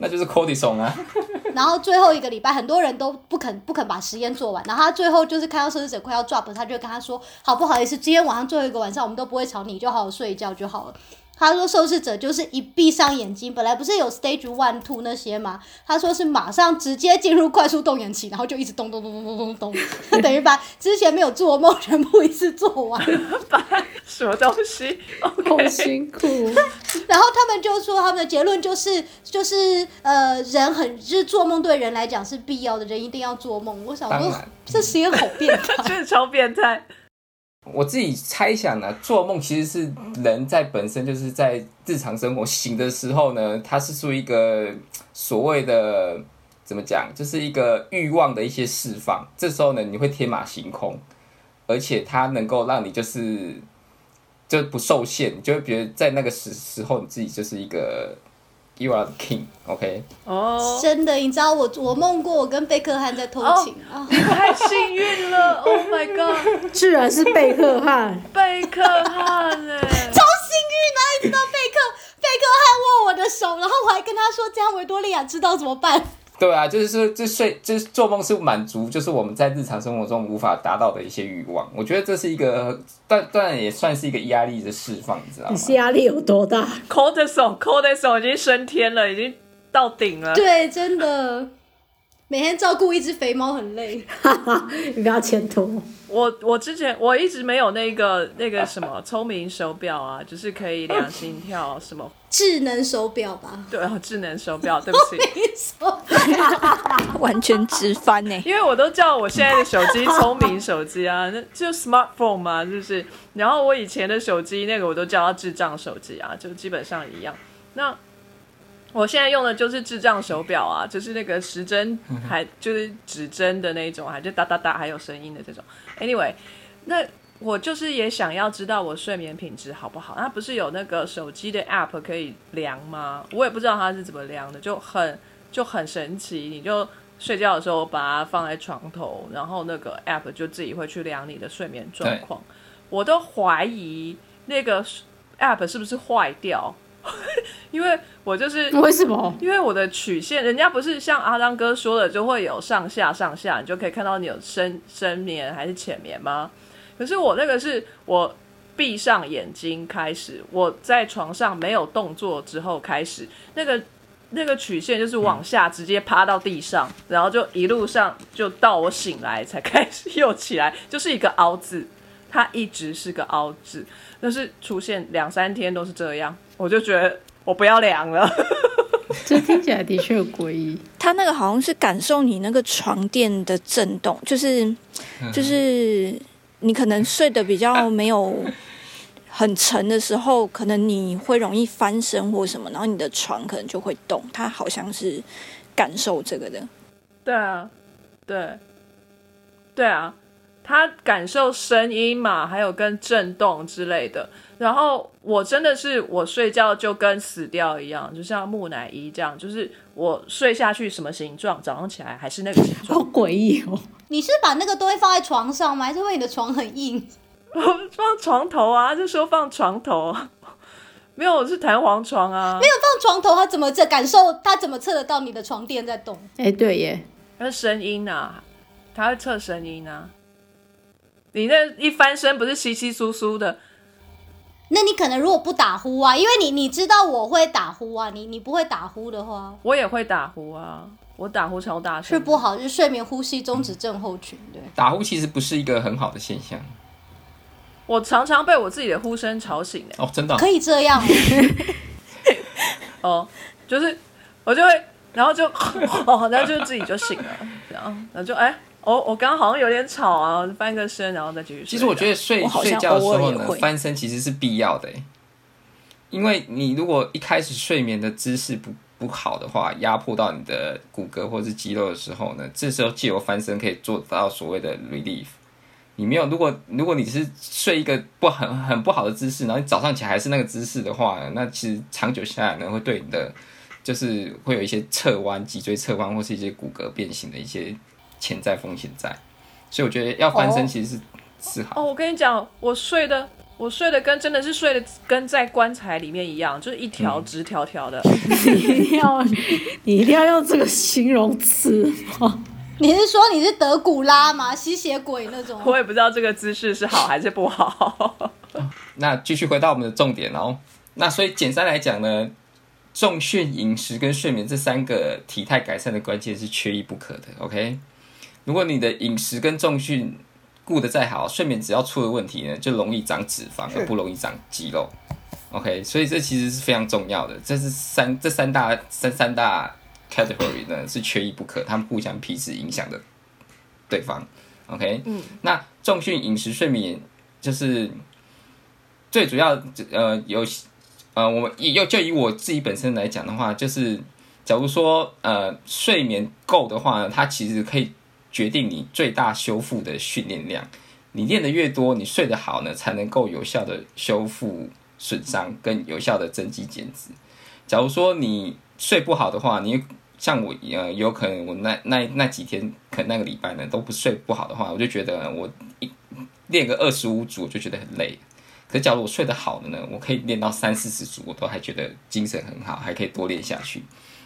那就是 cortisol 啊，[laughs] 然后最后一个礼拜，很多人都不肯不肯把实验做完，然后他最后就是看到受试者快要 drop，他就跟他说：“好不好意思，今天晚上最后一个晚上，我们都不会吵你，就好好睡一觉就好了。”他说受试者就是一闭上眼睛，本来不是有 stage one two 那些吗？他说是马上直接进入快速动眼期，然后就一直咚咚咚咚咚咚咚，他 [laughs] 等于把之前没有做梦全部一次做完。[laughs] 什么东西好辛苦。然后他们就说，他们的结论就是，就是呃，人很就是做梦对人来讲是必要的，人一定要做梦。我想说这实验好变态。[laughs] 真的超变态。我自己猜想呢，做梦其实是人在本身就是在日常生活醒的时候呢，它是属于一个所谓的怎么讲，就是一个欲望的一些释放。这时候呢，你会天马行空，而且它能够让你就是就不受限，就会觉得在那个时时候你自己就是一个 you are the king，OK？、哦，真的，你知道我我梦过我跟贝克汉在偷情啊，你太幸运了！[laughs] Oh my god，居然是贝克汉，贝克汉哎，[laughs] 超幸运啊！一直到贝克贝克汉握我的手，然后我还跟他说这样维多利亚知道怎么办。对啊，就是说，这睡就是做梦是满足，就是我们在日常生活中无法达到的一些欲望。我觉得这是一个，但当然也算是一个压力的释放，你知道吗你？是压力有多大？[laughs] cortisol cortisol 已经升天了，已经到顶了。对，真的，每天照顾一只肥猫很累。哈哈，你不要牵拖。我我之前我一直没有那个那个什么聪明手表啊，就是可以量心跳什么。智能手表吧，对，哦智能手表，对不起，[laughs] 完全直翻呢、因为我都叫我现在的手机聪明手机啊，那就 smartphone 嘛，是不是？然后我以前的手机那个我都叫它智障手机啊，就基本上一样。那我现在用的就是智障手表啊，就是那个时针还就是指针的那种，还就哒哒哒还有声音的这种。Anyway，那我就是也想要知道我睡眠品质好不好。那不是有那个手机的 App 可以量吗？我也不知道它是怎么量的，就很就很神奇。你就睡觉的时候把它放在床头，然后那个 app 就自己会去量你的睡眠状况。我都怀疑那个 app 是不是坏掉，[laughs] 因为我就是为什么？因为我的曲线，人家不是像阿当哥说的，就会有上下上下，你就可以看到你有深深眠还是浅眠吗？可是我那个是我闭上眼睛开始，我在床上没有动作之后开始，那个那个曲线就是往下直接趴到地上，然后就一路上就到我醒来才开始又起来，就是一个凹字，它一直是个凹字，但是出现两三天都是这样，我就觉得我不要量了。[laughs] 这听起来的确有诡异。他那个好像是感受你那个床垫的震动，就是就是你可能睡得比较没有很沉的时候，可能你会容易翻身或什么，然后你的床可能就会动。他好像是感受这个的。对啊，对，对啊，他感受声音嘛，还有跟震动之类的。然后我真的是我睡觉就跟死掉一样，就像木乃伊这样，就是我睡下去什么形状，早上起来还是那个形状 [laughs] 好状。诡异哦！你是把那个东西放在床上吗？还是因为你的床很硬？[laughs] 我放床头啊，就说放床头啊，[laughs] 没有，我是弹簧床啊没。有放床头，他怎么这感受？他怎么测得到你的床垫在动？哎，对耶，那声音啊，他会测声音啊。你那一翻身不是稀稀疏疏的，那你可能如果不打呼啊，因为你你知道我会打呼啊，你你不会打呼的话我也会打呼啊，我打呼超大声的。是不好，就是睡眠呼吸中止症候群。对，打呼其实不是一个很好的现象我常常被我自己的呼声吵醒的。哦，真的哦、可以这样。[laughs] 哦，就是我就会，然后就 [laughs] 哦，然后就自己就醒了，然后然后就哎，哦，我刚刚好像有点吵啊，翻个身，然后再继续睡。其实我觉得睡睡觉的时候呢，翻身其实是必要的欸，因为你如果一开始睡眠的姿势不不好的话，压迫到你的骨骼或是肌肉的时候呢，这时候借由翻身可以做到所谓的 relief。你没有，如果如果你是睡一个不很很不好的姿势，然后你早上起来还是那个姿势的话，那其实长久下来呢，会对你的就是会有一些侧弯、脊椎侧弯或是一些骨骼变形的一些潜在风险在。所以我觉得要翻身哦其实是、是好。哦，我跟你讲，我睡的，我睡的跟真的是睡的跟在棺材里面一样，就是一条直条条的。[laughs] 你一定要你一定要用这个形容词吗？你是说你是德古拉吗？吸血鬼那种？我也不知道这个姿势是好还是不好。[laughs] 那继续回到我们的重点哦。那所以简单来讲呢，重训、饮食跟睡眠这三个体态改善的关键是缺一不可的。OK，如果你的饮食跟重训顾得再好，睡眠只要出了问题呢，就容易长脂肪，而不容易长肌肉。OK，所以这其实是非常重要的。这是三这三大三三大 category 呢是缺一不可，他们互相彼此影响的对方。OK，嗯，那重训、饮食、睡眠就是最主要，呃，有呃，我们以又就以我自己本身来讲的话，就是假如说呃睡眠够的话呢，它其实可以决定你最大修复的训练量。你练得越多，你睡得好呢，才能够有效的修复损伤，跟有效的增肌减脂。假如说你睡不好的话，你像我呃，有可能我那那那几天，可能那个礼拜呢都不睡不好的话，我就觉得我一练个二十五组，就觉得很累。可假如我睡得好的呢，我可以练到三四十组，我都还觉得精神很好，还可以多练下去。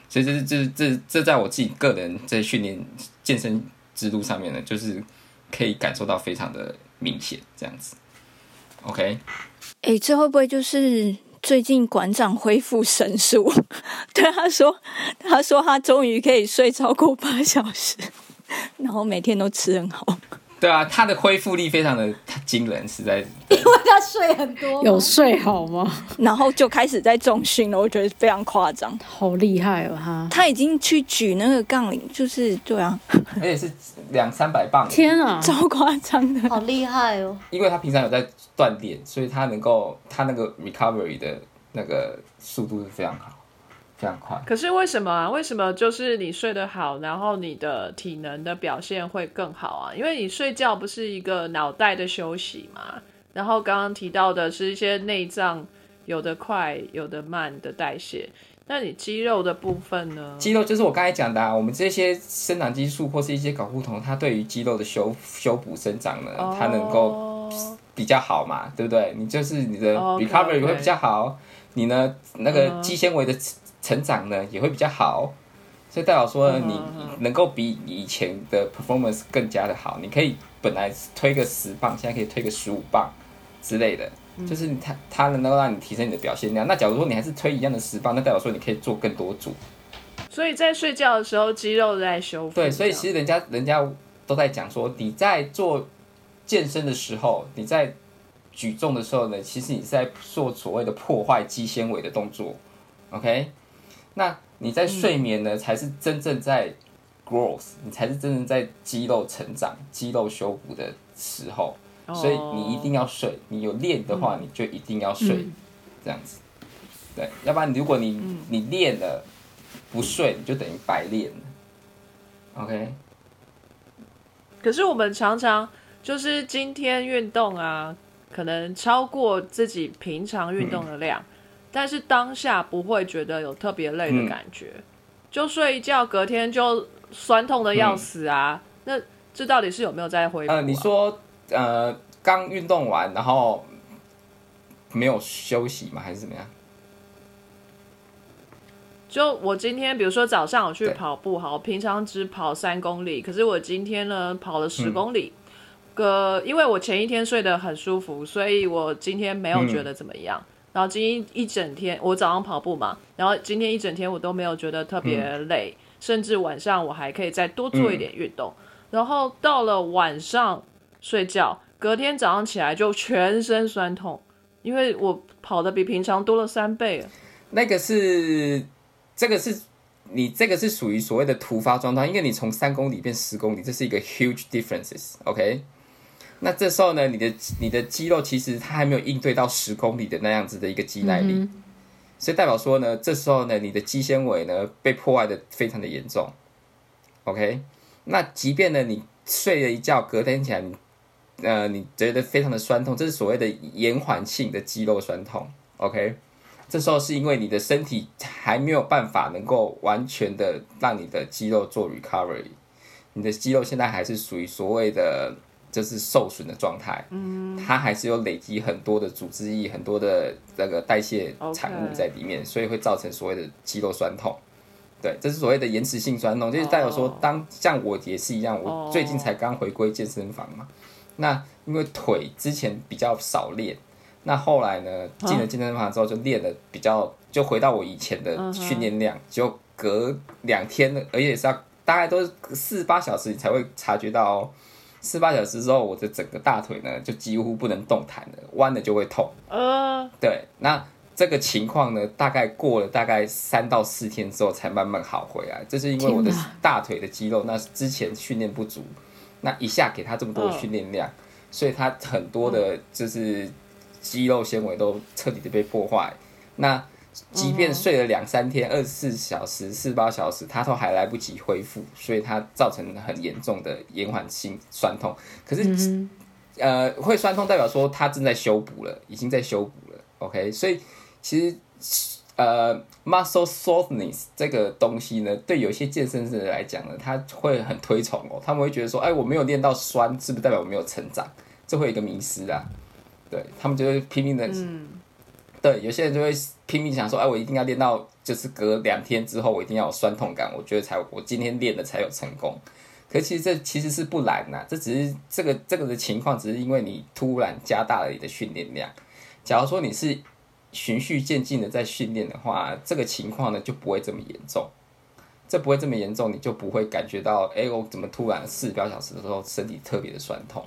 所以这是这这这在我自己个人在训练健身制度上面呢，就是可以感受到非常的明显，这样子。OK，诶，这会不会就是最近馆长恢复神速？[laughs] 对他说，他说他终于可以睡超过八小时，然后每天都吃很好。对啊，他的恢复力非常的惊人，实在。[laughs] 因为他睡很多。有睡好吗？然后就开始在重训了，我觉得非常夸张。好厉害哦，他！他已经去举那个杠铃，就是对啊，而且是两三百磅，天啊，超夸张的。好厉害哦！因为他平常有在锻炼，所以他能够他那个 recovery 的那个速度是非常好，非常快。可是为什么啊？为什么就是你睡得好，然后你的体能的表现会更好啊？因为你睡觉不是一个脑袋的休息嘛。然后刚刚提到的是一些内脏有的快有的慢的代谢，那你肌肉的部分呢？肌肉就是我刚才讲的、啊，我们这些生长激素或是一些睾固酮，它对于肌肉的修修补生长呢，它能够哦比较好嘛，对不对？你就是你的哦 OK，recovery OK 会比较好，你呢那个嗯肌纤维的成成长呢也会比较好，所以代表说你嗯能够比以前的 performance 更加的好。你可以本来推个十磅，现在可以推个十五磅之类的，嗯就是你它它能够让你提升你的表现量。那假如说你还是推一样的十磅，那代表说你可以做更多组。所以在睡觉的时候，肌肉在修复。对，所以其实人家人家都在讲说，你在做健身的时候，你在举重的时候呢，其实你是在做所谓的破坏肌纤维的动作，OK？那你在睡眠呢，才是真正在 growth，你才是真正在肌肉成长、肌肉修补的时候，所以你一定要睡。你有练的话，你就一定要睡，这样子。对，要不然如果你、你练了不睡，你就等于白练了。OK，可是我们常常就是今天运动啊，可能超过自己平常运动的量，但是当下不会觉得有特别累的感觉，就睡一觉，隔天就酸痛的要死啊。那这到底是有没有在恢复、啊？呃，你说呃刚运动完，然后没有休息吗？还是怎么样？就我今天，比如说早上我去跑步，好，平常只跑三公里，可是我今天呢跑了十嗯公里。个、因为我前一天睡得很舒服，所以我今天没有觉得怎么样。然后今天一整天，我早上跑步嘛，然后今天一整天我都没有觉得特别累，甚至晚上我还可以再多做一点运动。然后到了晚上睡觉，隔天早上起来就全身酸痛，因为我跑的比平常多了三倍了。那个是这个是你这个是属于所谓的突发状态，因为你从三公里变十公里，这是一个 huge differences，OK？、那这时候呢，你的你的肌肉其实它还没有应对到十公里的那样子的一个肌耐力，所以代表说呢，这时候呢，你的肌纤维呢被破坏的非常的严重，OK？那即便呢你睡了一觉，隔天起来你呃你觉得非常的酸痛，这是所谓的延缓性的肌肉酸痛，OK？这时候是因为你的身体还没有办法能够完全的让你的肌肉做 recovery，你的肌肉现在还是属于所谓的就是受损的状态，嗯，它还是有累积很多的组织液、很多的那个代谢产物在里面所以会造成所谓的肌肉酸痛。对，这是所谓的延迟性酸痛，就是代表说哦，当像我也是一样，我哦最近才刚回归健身房嘛，那因为腿之前比较少练，那后来呢，进了健身房之后就练的比较，就回到我以前的训练量，就隔两天，而且是要大概都是四十八小时你才会察觉到哦。四八小时之后，我的整个大腿呢就几乎不能动弹了，弯了就会痛。呃，对，那这个情况呢，大概过了大概三到四天之后才慢慢好回来。这是因为我的大腿的肌肉那之前训练不足，那一下给他这么多的训练量，所以他很多的就是肌肉纤维都彻底的被破坏。那即便睡了两三天、二十四小时、四十八小时，他都还来不及恢复，所以他造成很严重的延缓性酸痛。可是呃，会酸痛代表说他正在修补了，已经在修补了。OK，所以其实呃，muscle softness 这个东西呢，对有些健身者来讲呢，他会很推崇哦，他们会觉得说，哎，我没有练到酸，是不是代表我没有成长？这会有一个迷失啊。对他们就会拼命的，对，有些人就会拼命想说，哎，我一定要练到，就是隔两天之后，我一定要有酸痛感，我觉得才我今天练的才有成功。可其实这其实是不难呐、这只是这个这个的情况，只是因为你突然加大了你的训练量。假如说你是循序渐进的在训练的话，这个情况呢就不会这么严重。这不会这么严重，你就不会感觉到，哎、我怎么突然四十八小时的时候身体特别的酸痛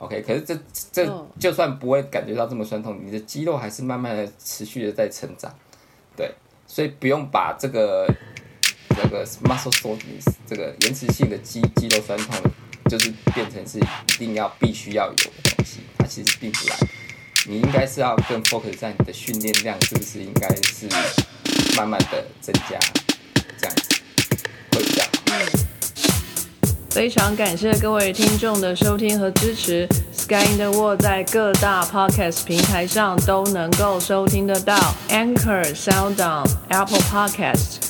？OK，可是这这嗯就算不会感觉到这么酸痛，你的肌肉还是慢慢的持续的在成长。对，所以不用把这个这个 muscle soreness 这个延迟性的肌肌肉酸痛，就是变成是一定要必须要有的东西，它其实并不然。你应该是要更 focus 在你的训练量是不是应该是慢慢的增加，这样子会比较好。非常感谢各位听众的收听和支持。Sky in the World 在各大 Podcast 平台上都能够收听得到，Anchor、SoundOn、Apple Podcast